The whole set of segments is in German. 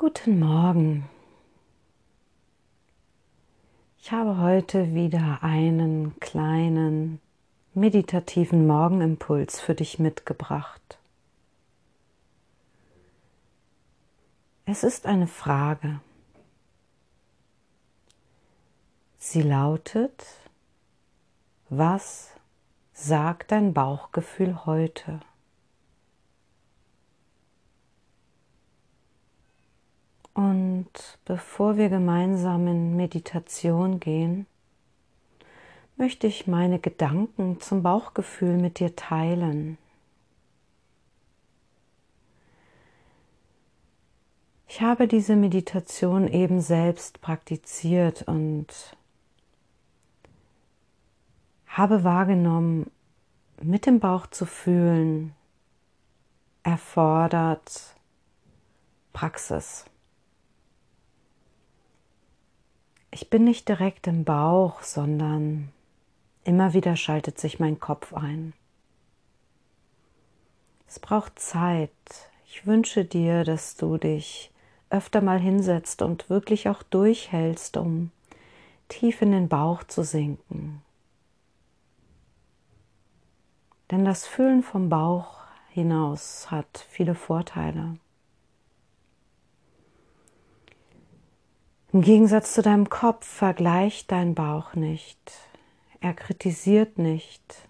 Guten Morgen. Ich habe heute wieder einen kleinen meditativen Morgenimpuls für dich mitgebracht. Es ist eine Frage. Sie lautet, was sagt dein Bauchgefühl heute? Und bevor wir gemeinsam in Meditation gehen, möchte ich meine Gedanken zum Bauchgefühl mit dir teilen. Ich habe diese Meditation eben selbst praktiziert und habe wahrgenommen, mit dem Bauch zu fühlen, erfordert Praxis. Ich bin nicht direkt im Bauch, sondern immer wieder schaltet sich mein Kopf ein. Es braucht Zeit. Ich wünsche dir, dass du dich öfter mal hinsetzt und wirklich auch durchhältst, um tief in den Bauch zu sinken. Denn das Fühlen vom Bauch hinaus hat viele Vorteile. Im Gegensatz zu deinem Kopf vergleicht dein Bauch nicht. Er kritisiert nicht.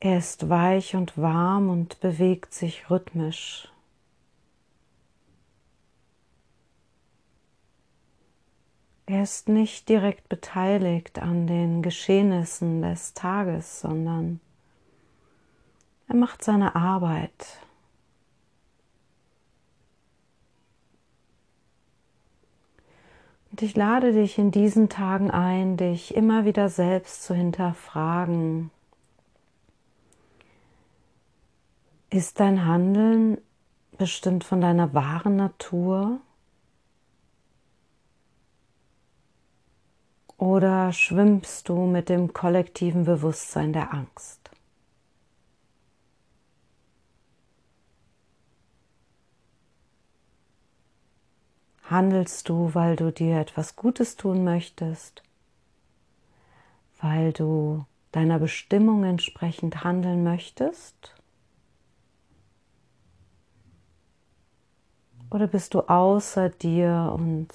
Er ist weich und warm und bewegt sich rhythmisch. Er ist nicht direkt beteiligt an den Geschehnissen des Tages, sondern er macht seine Arbeit Und ich lade dich in diesen Tagen ein, dich immer wieder selbst zu hinterfragen. Ist dein Handeln bestimmt von deiner wahren Natur? Oder schwimmst du mit dem kollektiven Bewusstsein der Angst? Handelst du, weil du dir etwas Gutes tun möchtest, weil du deiner Bestimmung entsprechend handeln möchtest? Oder bist du außer dir und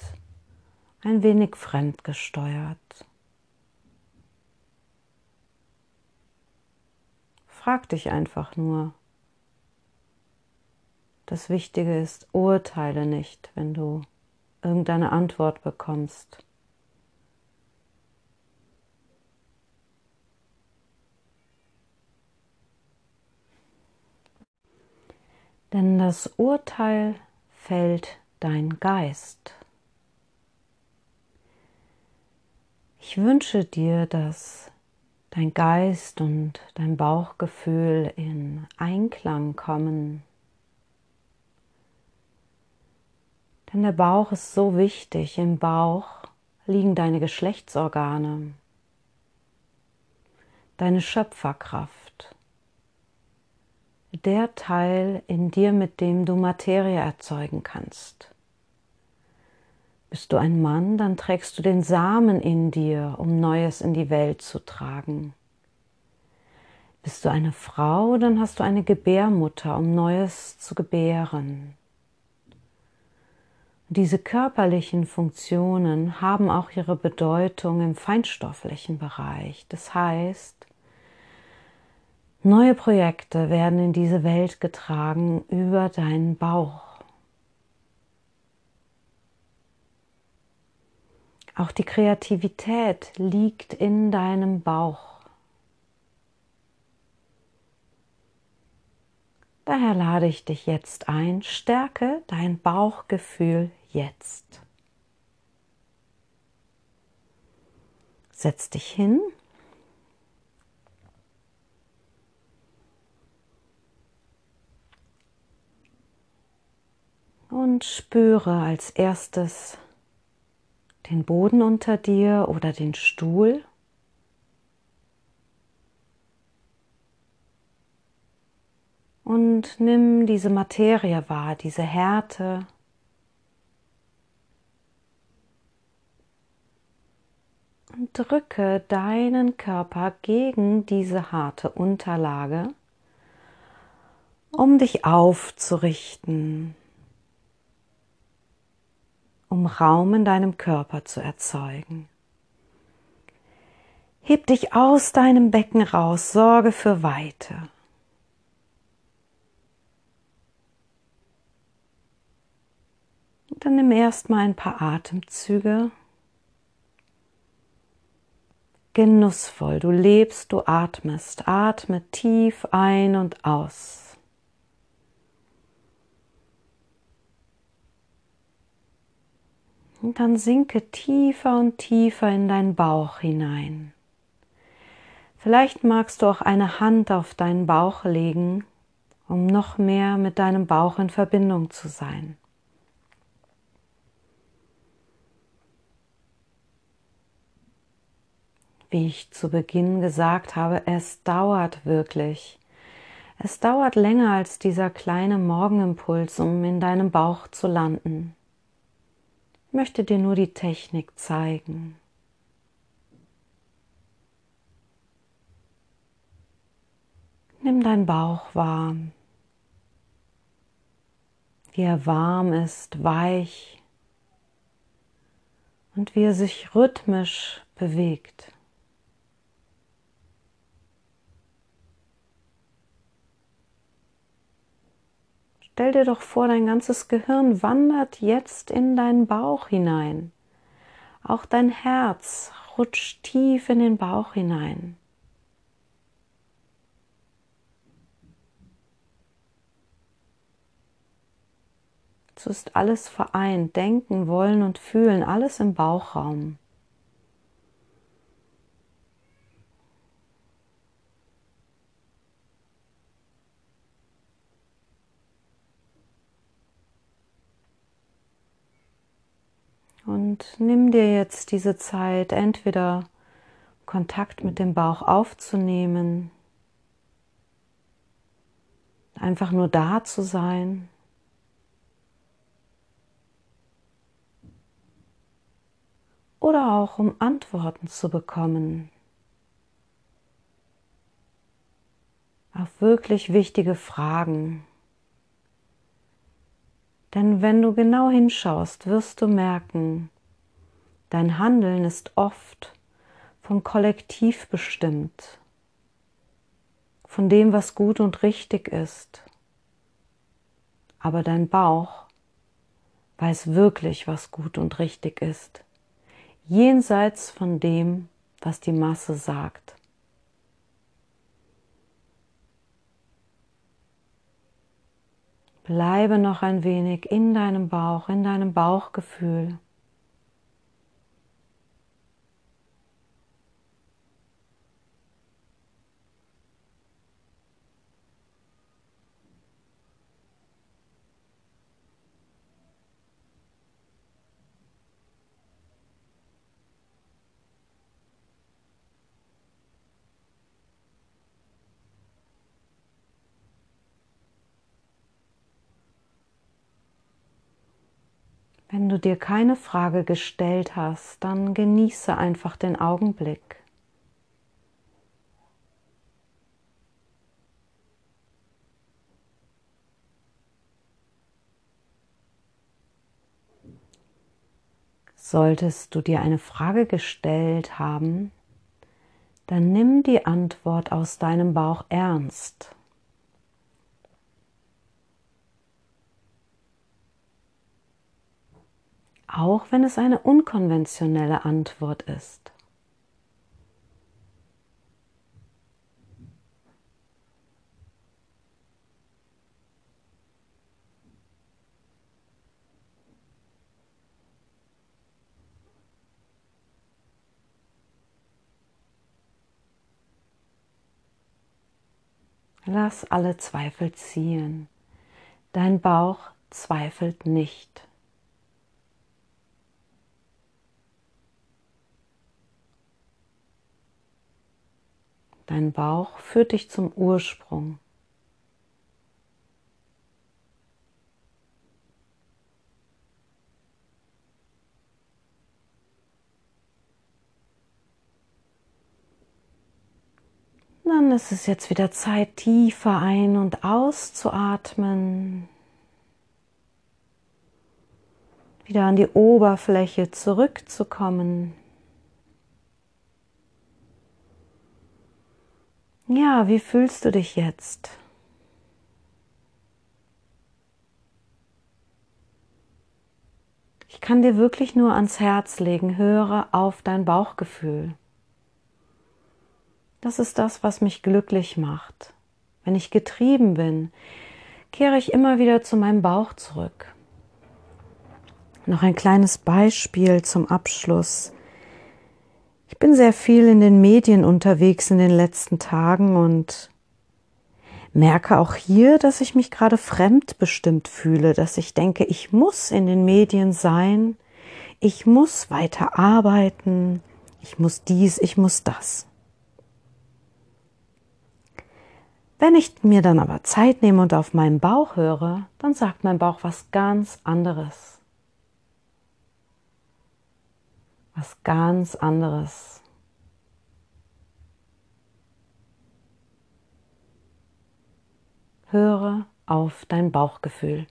ein wenig fremdgesteuert? Frag dich einfach nur. Das Wichtige ist, urteile nicht, wenn du irgendeine Antwort bekommst. Denn das Urteil fällt dein Geist. Ich wünsche dir, dass dein Geist und dein Bauchgefühl in Einklang kommen Denn der Bauch ist so wichtig. Im Bauch liegen deine Geschlechtsorgane, deine Schöpferkraft, der Teil in dir, mit dem du Materie erzeugen kannst. Bist du ein Mann, dann trägst du den Samen in dir, um Neues in die Welt zu tragen. Bist du eine Frau, dann hast du eine Gebärmutter, um Neues zu gebären. Diese körperlichen Funktionen haben auch ihre Bedeutung im feinstofflichen Bereich. Das heißt, neue Projekte werden in diese Welt getragen über deinen Bauch. Auch die Kreativität liegt in deinem Bauch. Daher lade ich dich jetzt ein, stärke dein Bauchgefühl jetzt. Setz dich hin. Und spüre als erstes den Boden unter dir oder den Stuhl. Und nimm diese Materie wahr, diese Härte. Drücke deinen Körper gegen diese harte Unterlage, um dich aufzurichten, um Raum in deinem Körper zu erzeugen. Heb dich aus deinem Becken raus, sorge für Weite. Und dann nimm erstmal ein paar Atemzüge. Genussvoll, du lebst, du atmest. Atme tief ein und aus. Und dann sinke tiefer und tiefer in deinen Bauch hinein. Vielleicht magst du auch eine Hand auf deinen Bauch legen, um noch mehr mit deinem Bauch in Verbindung zu sein. Wie ich zu Beginn gesagt habe, es dauert wirklich. Es dauert länger als dieser kleine Morgenimpuls, um in deinem Bauch zu landen. Ich möchte dir nur die Technik zeigen. Nimm deinen Bauch warm, wie er warm ist, weich und wie er sich rhythmisch bewegt. Stell dir doch vor, dein ganzes Gehirn wandert jetzt in deinen Bauch hinein. Auch dein Herz rutscht tief in den Bauch hinein. So ist alles vereint, denken, wollen und fühlen, alles im Bauchraum. Und nimm dir jetzt diese Zeit, entweder Kontakt mit dem Bauch aufzunehmen, einfach nur da zu sein, oder auch um Antworten zu bekommen auf wirklich wichtige Fragen. Denn wenn du genau hinschaust, wirst du merken, dein Handeln ist oft vom Kollektiv bestimmt, von dem, was gut und richtig ist. Aber dein Bauch weiß wirklich, was gut und richtig ist jenseits von dem, was die Masse sagt. Bleibe noch ein wenig in deinem Bauch, in deinem Bauchgefühl. Wenn du dir keine Frage gestellt hast, dann genieße einfach den Augenblick. Solltest du dir eine Frage gestellt haben, dann nimm die Antwort aus deinem Bauch ernst. Auch wenn es eine unkonventionelle Antwort ist. Lass alle Zweifel ziehen. Dein Bauch zweifelt nicht. Dein Bauch führt dich zum Ursprung. Dann ist es jetzt wieder Zeit, tiefer ein- und auszuatmen. Wieder an die Oberfläche zurückzukommen. Ja, wie fühlst du dich jetzt? Ich kann dir wirklich nur ans Herz legen, höre auf dein Bauchgefühl. Das ist das, was mich glücklich macht. Wenn ich getrieben bin, kehre ich immer wieder zu meinem Bauch zurück. Noch ein kleines Beispiel zum Abschluss. Ich bin sehr viel in den Medien unterwegs in den letzten Tagen und merke auch hier, dass ich mich gerade fremdbestimmt fühle, dass ich denke, ich muss in den Medien sein, ich muss weiter arbeiten, ich muss dies, ich muss das. Wenn ich mir dann aber Zeit nehme und auf meinen Bauch höre, dann sagt mein Bauch was ganz anderes. Was ganz anderes. Höre auf dein Bauchgefühl.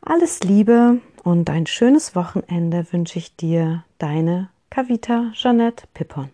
Alles Liebe und ein schönes Wochenende wünsche ich dir, deine Kavita Jeanette Pippon.